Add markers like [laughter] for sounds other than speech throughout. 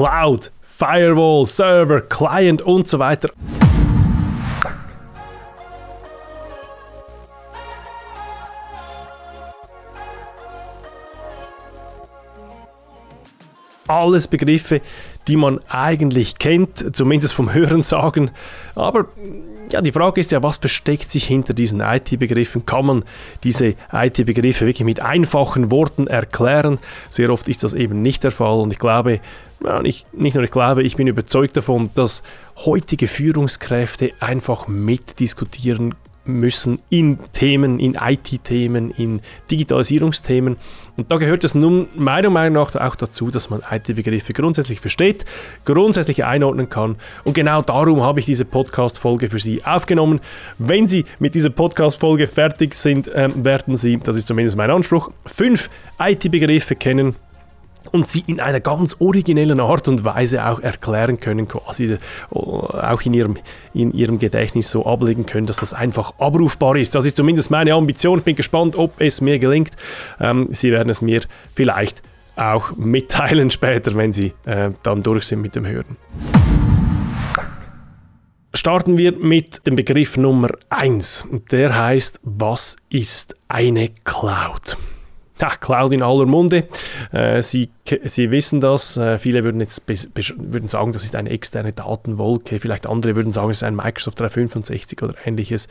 Cloud, Firewall, Server, Client und so weiter. Alles Begriffe, die man eigentlich kennt, zumindest vom Hörensagen. Aber ja, die Frage ist ja, was versteckt sich hinter diesen IT-Begriffen? Kann man diese IT-Begriffe wirklich mit einfachen Worten erklären? Sehr oft ist das eben nicht der Fall und ich glaube, nicht, nicht nur ich glaube, ich bin überzeugt davon, dass heutige Führungskräfte einfach mitdiskutieren müssen in Themen, in IT-Themen, in Digitalisierungsthemen. Und da gehört es nun meiner Meinung nach auch dazu, dass man IT-Begriffe grundsätzlich versteht, grundsätzlich einordnen kann. Und genau darum habe ich diese Podcast-Folge für Sie aufgenommen. Wenn Sie mit dieser Podcast-Folge fertig sind, ähm, werden Sie, das ist zumindest mein Anspruch, fünf IT-Begriffe kennen, und sie in einer ganz originellen Art und Weise auch erklären können, quasi äh, auch in ihrem, in ihrem Gedächtnis so ablegen können, dass das einfach abrufbar ist. Das ist zumindest meine Ambition. Ich bin gespannt, ob es mir gelingt. Ähm, sie werden es mir vielleicht auch mitteilen [laughs] später, wenn Sie äh, dann durch sind mit dem Hören. Starten wir mit dem Begriff Nummer 1. Der heißt, was ist eine Cloud? Ja, Cloud in aller Munde. Äh, Sie, Sie wissen das. Äh, viele würden jetzt würden sagen, das ist eine externe Datenwolke. Vielleicht andere würden sagen, es ist ein Microsoft 365 oder ähnliches.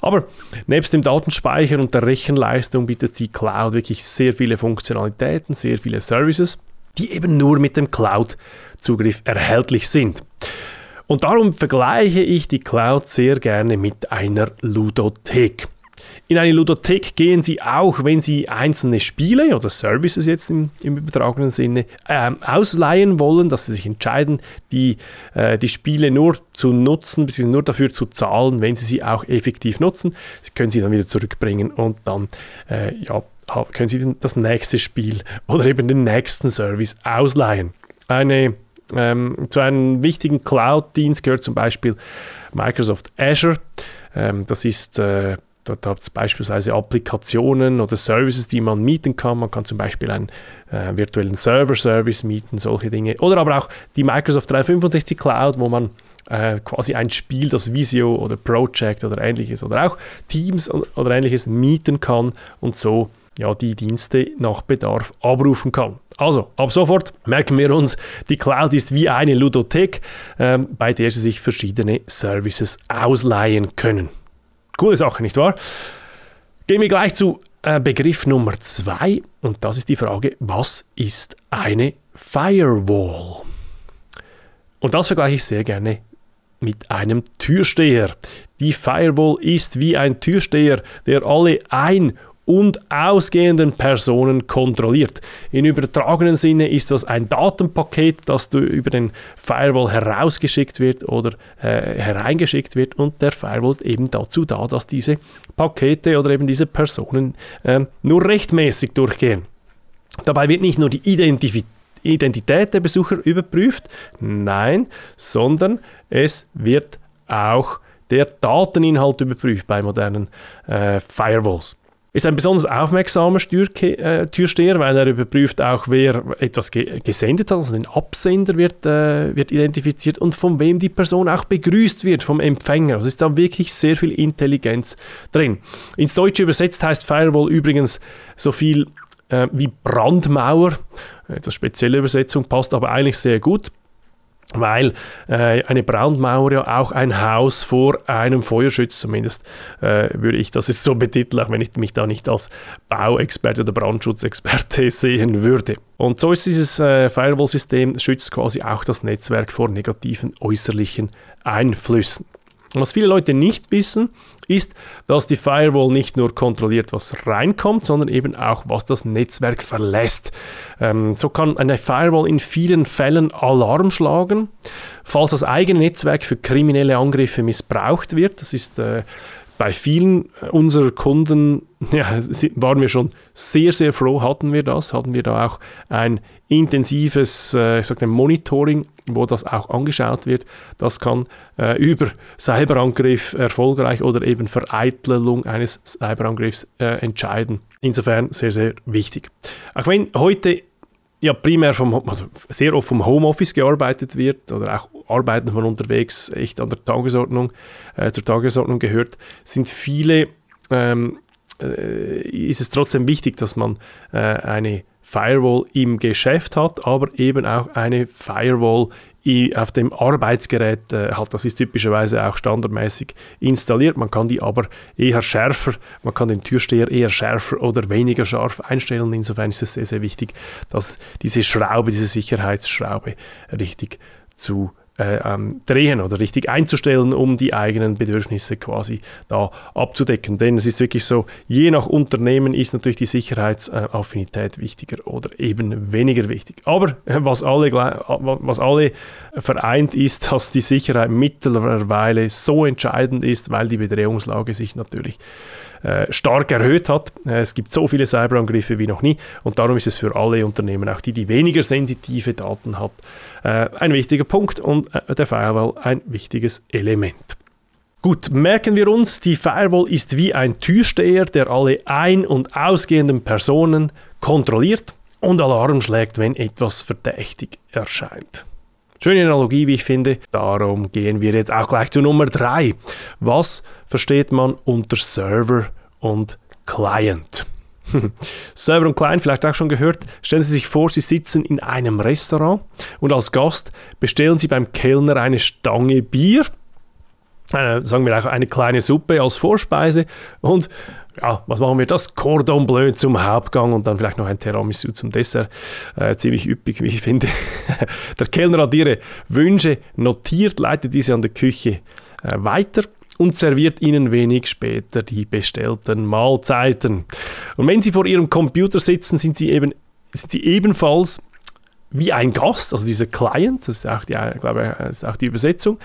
Aber nebst dem Datenspeicher und der Rechenleistung bietet die Cloud wirklich sehr viele Funktionalitäten, sehr viele Services, die eben nur mit dem Cloud-Zugriff erhältlich sind. Und darum vergleiche ich die Cloud sehr gerne mit einer Ludothek. In eine Ludothek gehen Sie auch, wenn Sie einzelne Spiele oder Services jetzt im, im übertragenen Sinne ähm, ausleihen wollen, dass Sie sich entscheiden, die, äh, die Spiele nur zu nutzen, bzw. nur dafür zu zahlen, wenn Sie sie auch effektiv nutzen. Sie können sie dann wieder zurückbringen und dann äh, ja, können Sie das nächste Spiel oder eben den nächsten Service ausleihen. Eine, ähm, zu einem wichtigen Cloud-Dienst gehört zum Beispiel Microsoft Azure. Ähm, das ist äh, Dort hat es beispielsweise Applikationen oder Services, die man mieten kann. Man kann zum Beispiel einen äh, virtuellen Server-Service mieten, solche Dinge. Oder aber auch die Microsoft 365 Cloud, wo man äh, quasi ein Spiel, das Visio oder Project oder ähnliches oder auch Teams oder ähnliches mieten kann und so ja, die Dienste nach Bedarf abrufen kann. Also, ab sofort merken wir uns, die Cloud ist wie eine Ludothek, äh, bei der Sie sich verschiedene Services ausleihen können. Coole Sache, nicht wahr? Gehen wir gleich zu äh, Begriff Nummer zwei und das ist die Frage, was ist eine Firewall? Und das vergleiche ich sehr gerne mit einem Türsteher. Die Firewall ist wie ein Türsteher, der alle ein- und ausgehenden Personen kontrolliert. In übertragenen Sinne ist das ein Datenpaket, das über den Firewall herausgeschickt wird oder äh, hereingeschickt wird und der Firewall ist eben dazu da, dass diese Pakete oder eben diese Personen äh, nur rechtmäßig durchgehen. Dabei wird nicht nur die Identität Identität der Besucher überprüft, nein, sondern es wird auch der Dateninhalt überprüft bei modernen äh, Firewalls ist ein besonders aufmerksamer äh, Türsteher, weil er überprüft auch, wer etwas ge gesendet hat, also den Absender wird, äh, wird identifiziert und von wem die Person auch begrüßt wird, vom Empfänger. Also ist da wirklich sehr viel Intelligenz drin. Ins Deutsche übersetzt heißt Firewall übrigens so viel äh, wie Brandmauer. Etwas spezielle Übersetzung passt aber eigentlich sehr gut weil äh, eine Brandmauer ja auch ein Haus vor einem Feuer schützt. Zumindest äh, würde ich das jetzt so betiteln, auch wenn ich mich da nicht als Bauexperte oder Brandschutzexperte [laughs] sehen würde. Und so ist dieses äh, Firewall-System, schützt quasi auch das Netzwerk vor negativen äußerlichen Einflüssen. Was viele Leute nicht wissen, ist, dass die Firewall nicht nur kontrolliert, was reinkommt, sondern eben auch, was das Netzwerk verlässt. Ähm, so kann eine Firewall in vielen Fällen Alarm schlagen, falls das eigene Netzwerk für kriminelle Angriffe missbraucht wird. Das ist äh, bei vielen unserer Kunden ja, waren wir schon sehr, sehr froh, hatten wir das, hatten wir da auch ein intensives äh, ich sag Monitoring, wo das auch angeschaut wird. Das kann äh, über Cyberangriff erfolgreich oder eben Vereitelung eines Cyberangriffs äh, entscheiden. Insofern sehr, sehr wichtig. Auch wenn heute ja primär vom, also sehr oft vom Homeoffice gearbeitet wird oder auch Arbeiten von unterwegs echt an der Tagesordnung, äh, zur Tagesordnung gehört, sind viele, ähm, äh, ist es trotzdem wichtig, dass man äh, eine Firewall im Geschäft hat, aber eben auch eine Firewall auf dem Arbeitsgerät äh, hat. Das ist typischerweise auch standardmäßig installiert. Man kann die aber eher schärfer, man kann den Türsteher eher schärfer oder weniger scharf einstellen. Insofern ist es sehr, sehr wichtig, dass diese Schraube, diese Sicherheitsschraube richtig zu äh, ähm, drehen oder richtig einzustellen, um die eigenen Bedürfnisse quasi da abzudecken. Denn es ist wirklich so, je nach Unternehmen ist natürlich die Sicherheitsaffinität wichtiger oder eben weniger wichtig. Aber äh, was alle, was alle vereint ist, [laughs] dass die Sicherheit mittlerweile so entscheidend ist, weil die Bedrohungslage sich natürlich äh, stark erhöht hat. Äh, es gibt so viele Cyberangriffe wie noch nie und darum ist es für alle Unternehmen, auch die, die weniger sensitive Daten hat, äh, ein wichtiger Punkt und der Firewall ein wichtiges Element. Gut, merken wir uns, die Firewall ist wie ein Türsteher, der alle ein- und ausgehenden Personen kontrolliert und Alarm schlägt, wenn etwas verdächtig erscheint. Schöne Analogie, wie ich finde. Darum gehen wir jetzt auch gleich zu Nummer 3. Was versteht man unter Server und Client? [laughs] Server und Client, vielleicht auch schon gehört. Stellen Sie sich vor, Sie sitzen in einem Restaurant und als Gast bestellen Sie beim Kellner eine Stange Bier, eine, sagen wir auch eine kleine Suppe als Vorspeise und ja, was machen wir? Das Cordon Bleu zum Hauptgang und dann vielleicht noch ein Tiramisu zum Dessert. Äh, ziemlich üppig, wie ich finde. [laughs] der Kellner hat ihre Wünsche notiert, leitet diese an der Küche äh, weiter und serviert ihnen wenig später die bestellten Mahlzeiten. Und wenn sie vor ihrem Computer sitzen, sind sie eben sind sie ebenfalls wie ein Gast, also dieser Client, das ist auch die, glaube ich, ist auch die Übersetzung,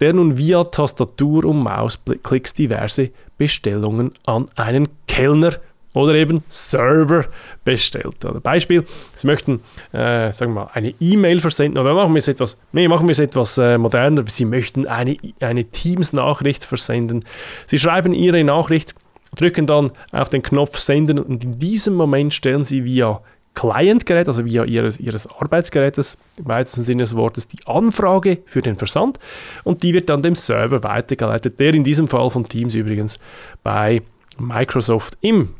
der nun via Tastatur und Mausklicks diverse Bestellungen an einen Kellner oder eben Server bestellt. Oder Beispiel, Sie möchten, äh, sagen wir mal, eine E-Mail versenden oder machen wir es etwas, nee, machen wir es etwas äh, moderner. Sie möchten eine, eine Teams-Nachricht versenden. Sie schreiben Ihre Nachricht, drücken dann auf den Knopf Senden und in diesem Moment stellen Sie via Client-Gerät, also via ihres, ihres Arbeitsgerätes, im weitesten Sinne des Wortes, die Anfrage für den Versand und die wird dann dem Server weitergeleitet, der in diesem Fall von Teams übrigens bei Microsoft im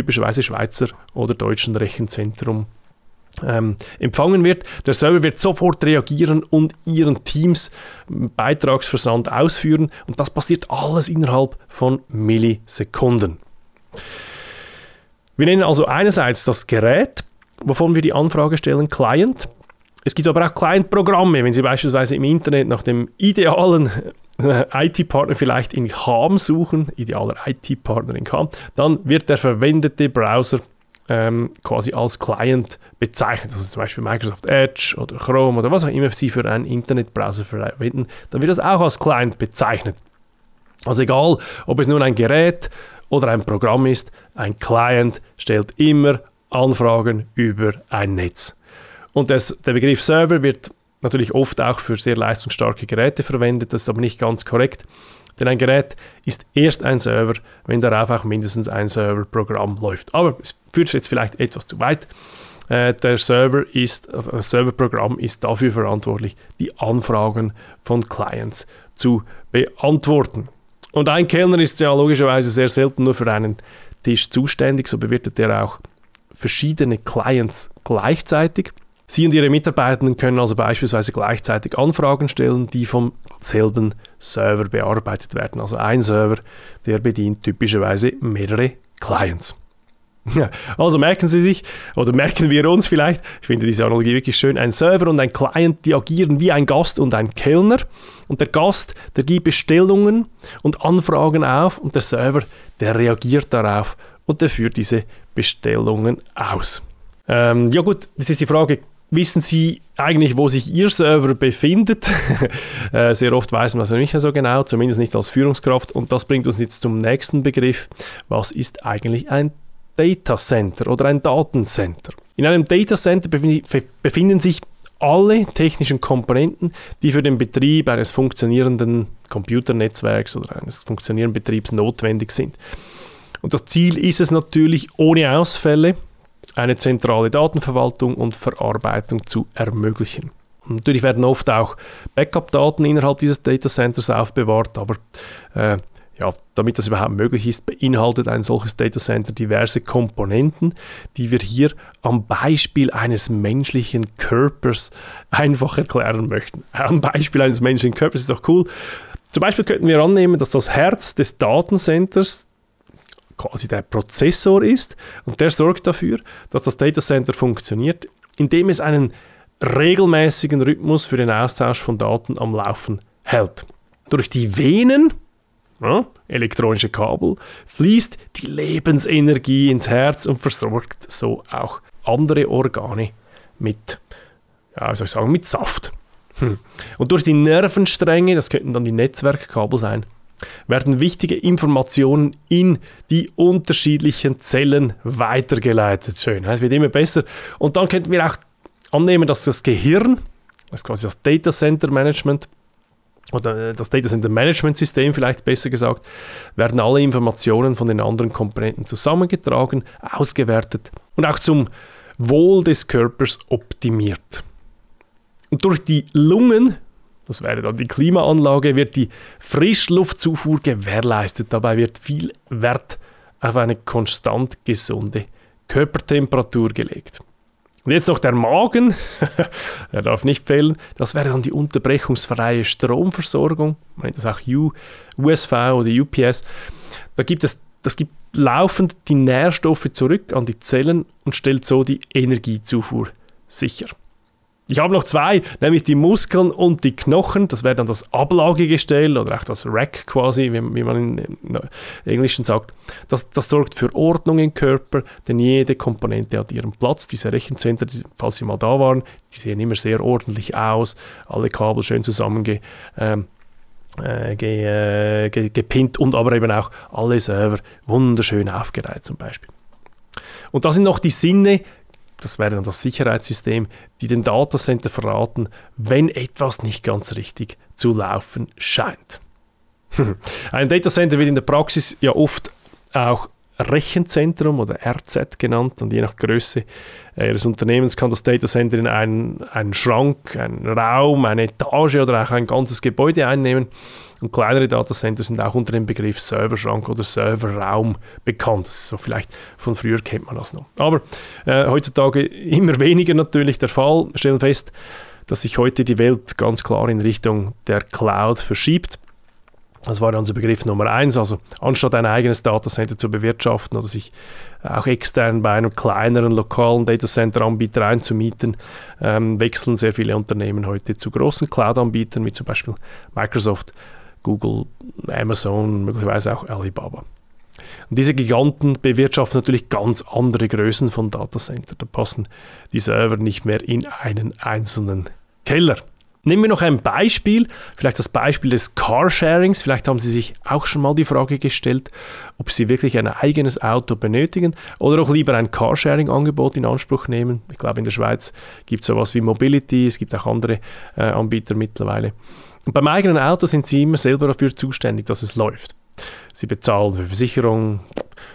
typischerweise Schweizer oder deutschen Rechenzentrum ähm, empfangen wird. Der Server wird sofort reagieren und ihren Teams Beitragsversand ausführen und das passiert alles innerhalb von Millisekunden. Wir nennen also einerseits das Gerät, wovon wir die Anfrage stellen, Client. Es gibt aber auch Client-Programme, wenn Sie beispielsweise im Internet nach dem idealen [laughs] IT-Partner vielleicht in Cham suchen, idealer IT-Partner in Cham, dann wird der verwendete Browser ähm, quasi als Client bezeichnet. Also zum Beispiel Microsoft Edge oder Chrome oder was auch immer Sie für einen Internetbrowser verwenden, dann wird das auch als Client bezeichnet. Also egal, ob es nun ein Gerät oder ein Programm ist, ein Client stellt immer Anfragen über ein Netz. Und das, der Begriff Server wird natürlich oft auch für sehr leistungsstarke Geräte verwendet, das ist aber nicht ganz korrekt. Denn ein Gerät ist erst ein Server, wenn darauf auch mindestens ein Serverprogramm läuft. Aber es führt jetzt vielleicht etwas zu weit. Äh, der Server ist, also das Serverprogramm ist dafür verantwortlich, die Anfragen von Clients zu beantworten. Und ein Kellner ist ja logischerweise sehr selten nur für einen Tisch zuständig, so bewertet er auch verschiedene Clients gleichzeitig. Sie und Ihre Mitarbeitenden können also beispielsweise gleichzeitig Anfragen stellen, die vom selben Server bearbeitet werden. Also ein Server, der bedient typischerweise mehrere Clients. Also merken Sie sich, oder merken wir uns vielleicht, ich finde diese Analogie wirklich schön, ein Server und ein Client, die agieren wie ein Gast und ein Kellner. Und der Gast, der gibt Bestellungen und Anfragen auf und der Server, der reagiert darauf und der führt diese Bestellungen aus. Ähm, ja gut, das ist die Frage, wissen Sie eigentlich, wo sich Ihr Server befindet? [laughs] Äh, sehr oft weiß man das nicht so genau, zumindest nicht als Führungskraft. Und das bringt uns jetzt zum nächsten Begriff. Was ist eigentlich ein Data Center oder ein Datencenter? In einem Data Center befinden sich alle technischen Komponenten, die für den Betrieb eines funktionierenden Computernetzwerks oder eines funktionierenden Betriebs notwendig sind. Und das Ziel ist es natürlich, ohne Ausfälle eine zentrale Datenverwaltung und Verarbeitung zu ermöglichen. Natürlich werden oft auch Backup-Daten innerhalb dieses Datacenters aufbewahrt, aber äh, ja, damit das überhaupt möglich ist, beinhaltet ein solches Datacenter diverse Komponenten, die wir hier am Beispiel eines menschlichen Körpers einfach erklären möchten. [laughs] Am Beispiel eines menschlichen Körpers ist doch cool. Zum Beispiel könnten wir annehmen, dass das Herz des Datencenters quasi der Prozessor ist und der sorgt dafür, dass das Datacenter funktioniert, indem es einen regelmäßigen Rhythmus für den Austausch von Daten am Laufen hält. Durch die Venen ja, elektronische Kabel, fließt die Lebensenergie ins Herz und versorgt so auch andere Organe mit, ja, soll ich sagen, mit Saft. Hm. Und durch die Nervenstränge, das könnten dann die Netzwerkkabel sein, werden wichtige Informationen in die unterschiedlichen Zellen weitergeleitet. Schön, es wird immer besser. Und dann könnten wir auch annehmen, dass das Gehirn, das ist quasi das Data Center Management, oder äh, das Data Center Management System vielleicht besser gesagt, werden alle Informationen von den anderen Komponenten zusammengetragen, ausgewertet und auch zum Wohl des Körpers optimiert. Und durch die Lungen, das wäre dann die Klimaanlage, wird die Frischluftzufuhr gewährleistet. Dabei wird viel Wert auf eine konstant gesunde Körpertemperatur gelegt. Und jetzt noch der Magen, [laughs] er darf nicht fehlen. Das wäre dann die unterbrechungsfreie Stromversorgung, man nennt das auch USV oder UPS. Da gibt es, das gibt laufend die Nährstoffe zurück an die Zellen und stellt so die Energiezufuhr sicher. Ich habe noch zwei, nämlich die Muskeln und die Knochen. Das wäre dann das Ablagegestell oder auch das Rack quasi, wie, wie man im Englischen sagt. Das, das, sorgt für Ordnung im Körper, denn jede Komponente hat ihren Platz. Diese Rechenzentren, falls sie mal da waren, die sehen immer sehr ordentlich aus. Alle Kabel schön zusammenge. Ähm, äh, ge, äh, ge, gepinnt und aber eben auch alle Server wunderschön aufgereiht zum Beispiel. Und da sind noch die Sinne, das wäre dann das Sicherheitssystem, die den Datacenter verraten, wenn etwas nicht ganz richtig zu laufen scheint. [laughs] Ein Datacenter wird in der Praxis ja oft auch Rechenzentrum oder RZ genannt und je nach Größe Ihres Unternehmens kann das Datacenter in einen, einen Schrank, einen Raum, eine Etage oder auch ein ganzes Gebäude einnehmen. Und kleinere Datacenter sind auch unter dem Begriff Serverschrank oder Serverraum bekannt. Das ist so vielleicht von früher kennt man das noch. Aber äh, heutzutage immer weniger natürlich der Fall. Wir stellen fest, dass sich heute die Welt ganz klar in Richtung der Cloud verschiebt. Das war unser Begriff Nummer eins. Also anstatt ein eigenes Datacenter zu bewirtschaften oder sich auch extern bei einem kleineren lokalen Datacenter-Anbieter einzumieten, ähm, wechseln sehr viele Unternehmen heute zu großen Cloud-Anbietern wie zum Beispiel Microsoft, Google, Amazon, möglicherweise auch Alibaba. Und diese Giganten bewirtschaften natürlich ganz andere Größen von Datacenter. Da passen die Server nicht mehr in einen einzelnen Keller. Nehmen wir noch ein Beispiel, vielleicht das Beispiel des Carsharings. Vielleicht haben Sie sich auch schon mal die Frage gestellt, ob Sie wirklich ein eigenes Auto benötigen oder auch lieber ein Carsharing-Angebot in Anspruch nehmen. Ich glaube, in der Schweiz gibt es sowas wie Mobility, es gibt auch andere äh, Anbieter mittlerweile. Und beim eigenen Auto sind Sie immer selber dafür zuständig, dass es läuft. Sie bezahlen für Versicherung,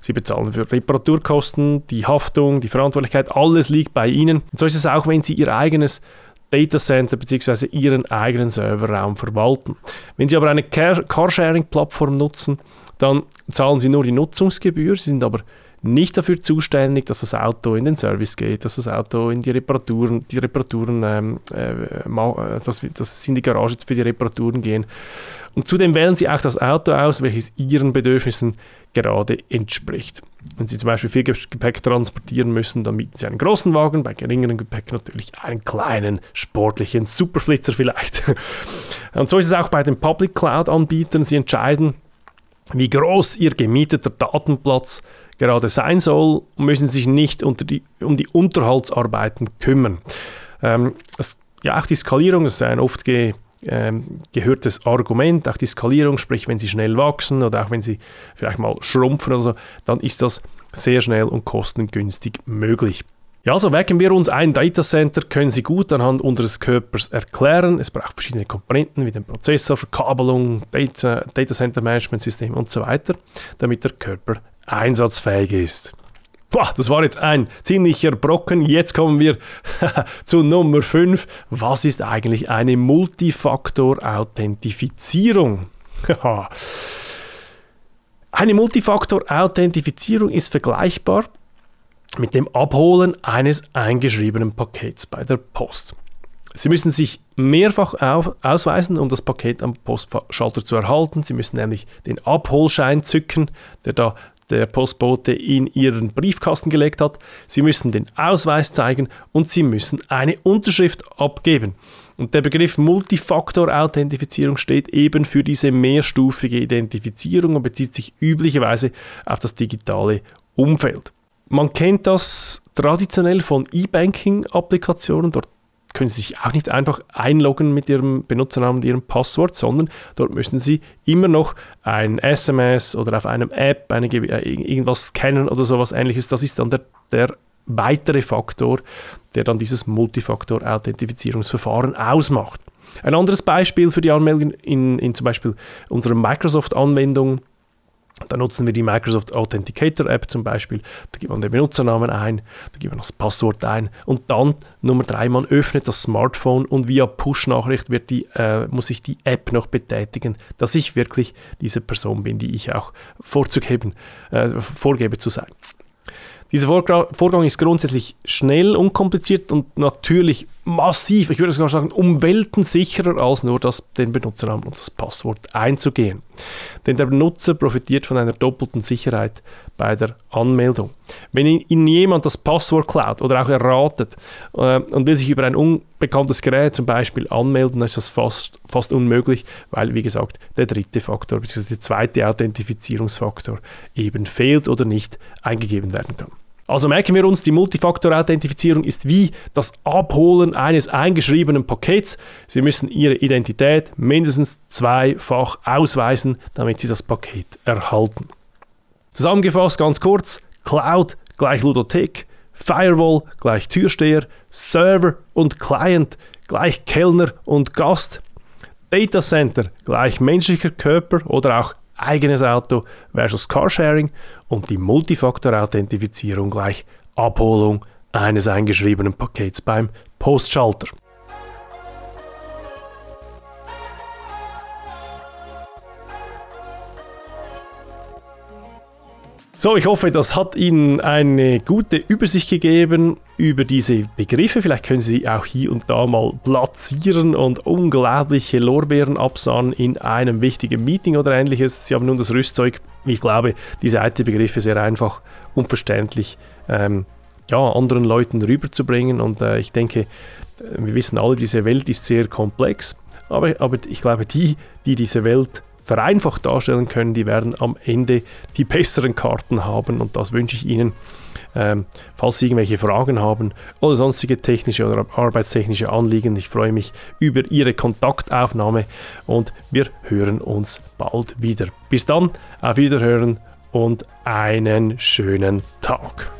Sie bezahlen für Reparaturkosten, die Haftung, die Verantwortlichkeit, alles liegt bei Ihnen. Und so ist es auch, wenn Sie Ihr eigenes Datacenter bzw. Ihren eigenen Serverraum verwalten. Wenn Sie aber eine Carsharing-Plattform nutzen, dann zahlen Sie nur die Nutzungsgebühr, Sie sind aber nicht dafür zuständig, dass das Auto in den Service geht, dass das Auto in die Reparaturen, die Reparaturen, ähm, äh, dass, dass Sie in die Garage für die Reparaturen gehen. Und zudem wählen Sie auch das Auto aus, welches Ihren Bedürfnissen gerade entspricht. Wenn Sie zum Beispiel viel Gepäck transportieren müssen, dann mieten Sie einen großen Wagen, bei geringerem Gepäck natürlich einen kleinen, sportlichen Superflitzer vielleicht. [laughs] Und so ist es auch bei den Public Cloud-Anbietern. Sie entscheiden, wie groß Ihr gemieteter Datenplatz gerade sein soll und müssen sich nicht die, um die Unterhaltsarbeiten kümmern. Ähm, es, ja, auch die Skalierung ist ein oft ge, ähm, gehörtes Argument, auch die Skalierung, sprich wenn sie schnell wachsen oder auch wenn sie vielleicht mal schrumpfen oder so, dann ist das sehr schnell und kostengünstig möglich. Ja, also wecken wir uns ein Datacenter, können Sie gut anhand unseres Körpers erklären. Es braucht verschiedene Komponenten wie den Prozessor, Verkabelung, Data, Data Center Management System und so weiter, damit der Körper einsatzfähig ist. Boah, das war jetzt ein ziemlicher Brocken. Jetzt kommen wir [laughs] zu Nummer 5. Was ist eigentlich eine Multifaktor-Authentifizierung? [laughs] eine Multifaktor-Authentifizierung ist vergleichbar mit dem Abholen eines eingeschriebenen Pakets bei der Post. Sie müssen sich mehrfach ausweisen, um das Paket am Postschalter zu erhalten. Sie müssen nämlich den Abholschein zücken, der da der Postbote in ihren Briefkasten gelegt hat. Sie müssen den Ausweis zeigen und Sie müssen eine Unterschrift abgeben. Und der Begriff Multifaktor-Authentifizierung steht eben für diese mehrstufige Identifizierung und bezieht sich üblicherweise auf das digitale Umfeld. Man kennt das traditionell von E-Banking-Applikationen. Dort können Sie sich auch nicht einfach einloggen mit Ihrem Benutzernamen und Ihrem Passwort, sondern dort müssen Sie immer noch ein SMS oder auf einem App eine, äh, irgendwas scannen oder sowas ähnliches. Das ist dann der, der weitere Faktor, der dann dieses Multifaktor-Authentifizierungsverfahren ausmacht. Ein anderes Beispiel für die Anmeldung in, in zum Beispiel unserer Microsoft-Anwendung da nutzen wir die Microsoft Authenticator App zum Beispiel. Da gibt man den Benutzernamen ein, da gibt man das Passwort ein und dann Nummer drei, man öffnet das Smartphone und via Push-Nachricht äh, muss ich die App noch betätigen, dass ich wirklich diese Person bin, die ich auch vorzugeben, äh, vorgebe zu sein. Dieser Vorgang ist grundsätzlich schnell, unkompliziert und natürlich massiv, ich würde sogar sagen, um Welten sicherer als nur das, den Benutzernamen und das Passwort einzugehen. Denn der Benutzer profitiert von einer doppelten Sicherheit bei der Anmeldung. Wenn Ihnen jemand das Passwort klaut oder auch erratet äh, und will sich über ein unbekanntes Gerät zum Beispiel anmelden, dann ist das fast, fast unmöglich, weil, wie gesagt, der dritte Faktor bzw. der zweite Authentifizierungsfaktor eben fehlt oder nicht eingegeben werden kann. Also merken wir uns, die Multifaktor-Authentifizierung ist wie das Abholen eines eingeschriebenen Pakets. Sie müssen Ihre Identität mindestens zweifach ausweisen, damit Sie das Paket erhalten. Zusammengefasst ganz kurz, Cloud gleich Ludothek, Firewall gleich Türsteher, Server und Client gleich Kellner und Gast, Data Center gleich menschlicher Körper oder auch eigenes Auto versus Carsharing und die Multifaktor-Authentifizierung gleich Abholung eines eingeschriebenen Pakets beim Postschalter. So, ich hoffe, das hat Ihnen eine gute Übersicht gegeben über diese Begriffe. Vielleicht können Sie auch hier und da mal platzieren und unglaubliche Lorbeeren absahen in einem wichtigen Meeting oder ähnliches. Sie haben nun das Rüstzeug, ich glaube, diese IT-Begriffe sehr einfach und verständlich ähm, ja, anderen Leuten rüberzubringen. Und äh, ich denke, wir wissen alle, diese Welt ist sehr komplex. Aber, aber ich glaube, die, die diese Welt vereinfacht darstellen können, die werden am Ende die besseren Karten haben und das wünsche ich Ihnen. Ähm, falls Sie irgendwelche Fragen haben oder sonstige technische oder arbeitstechnische Anliegen, ich freue mich über Ihre Kontaktaufnahme und wir hören uns bald wieder. Bis dann, auf Wiederhören und einen schönen Tag.